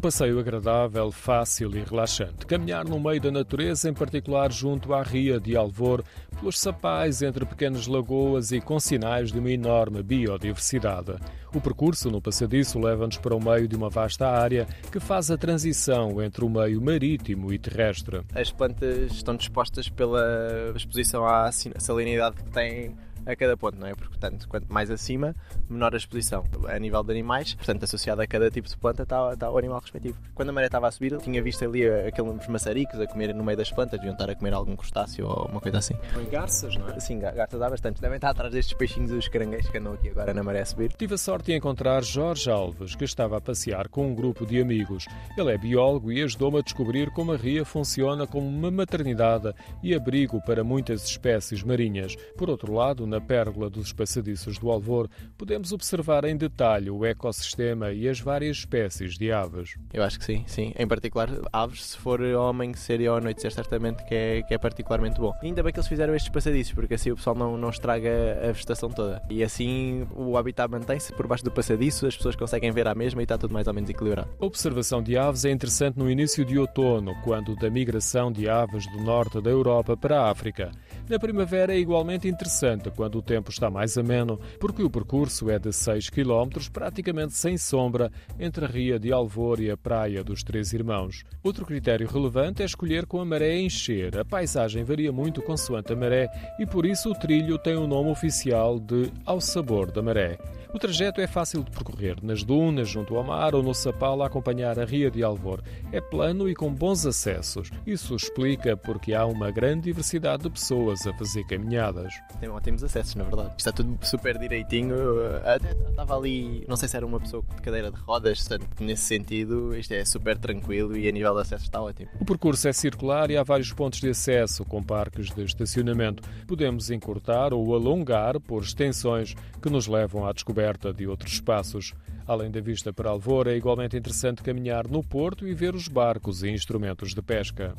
passeio agradável, fácil e relaxante. Caminhar no meio da natureza, em particular junto à ria de Alvor, pelos sapais entre pequenas lagoas e com sinais de uma enorme biodiversidade. O percurso no passadiço leva-nos para o meio de uma vasta área que faz a transição entre o meio marítimo e terrestre. As plantas estão dispostas pela exposição à salinidade que têm a cada ponto, não é? Porque, portanto, quanto mais acima, menor a exposição. A nível de animais, portanto, associado a cada tipo de planta está, está o animal respectivo. Quando a maré estava a subir, tinha visto ali aqueles maçaricos a comer no meio das plantas, deviam estar a comer algum crustáceo ou uma coisa assim. Em garças, não é? Sim, garças há bastante. Devem estar atrás destes peixinhos os caranguejos que andam aqui agora na maré a subir. Tive a sorte de encontrar Jorge Alves, que estava a passear com um grupo de amigos. Ele é biólogo e ajudou-me a descobrir como a ria funciona como uma maternidade e abrigo para muitas espécies marinhas. Por outro lado, na pérgola dos passadiços do Alvor, podemos observar em detalhe o ecossistema e as várias espécies de aves. Eu acho que sim, sim. Em particular, aves, se for ao amanhecer e ao anoitecer, certamente que é, que é particularmente bom. E ainda bem que eles fizeram estes passadiços, porque assim o pessoal não, não estraga a vegetação toda. E assim o habitat mantém-se por baixo do passadiço, as pessoas conseguem ver à mesma e está tudo mais ou menos equilibrado. A observação de aves é interessante no início de outono, quando da migração de aves do norte da Europa para a África. Na primavera é igualmente interessante, quando o tempo está mais ameno, porque o percurso é de 6 km, praticamente sem sombra, entre a Ria de Alvor e a Praia dos Três Irmãos. Outro critério relevante é escolher com a maré a encher. A paisagem varia muito consoante a maré e por isso o trilho tem o nome oficial de Ao Sabor da Maré. O trajeto é fácil de percorrer, nas dunas, junto ao mar ou no sapal a acompanhar a Ria de Alvor. É plano e com bons acessos. Isso explica porque há uma grande diversidade de pessoas a fazer caminhadas. Tem ótimos acessos, na verdade. Está tudo super direitinho. Até estava ali, não sei se era uma pessoa de cadeira de rodas, portanto, nesse sentido, isto é super tranquilo e a nível de acesso está ótimo. O percurso é circular e há vários pontos de acesso, com parques de estacionamento. Podemos encurtar ou alongar por extensões que nos levam à descoberta de outros espaços. Além da vista para Alvor, é igualmente interessante caminhar no porto e ver os barcos e instrumentos de pesca.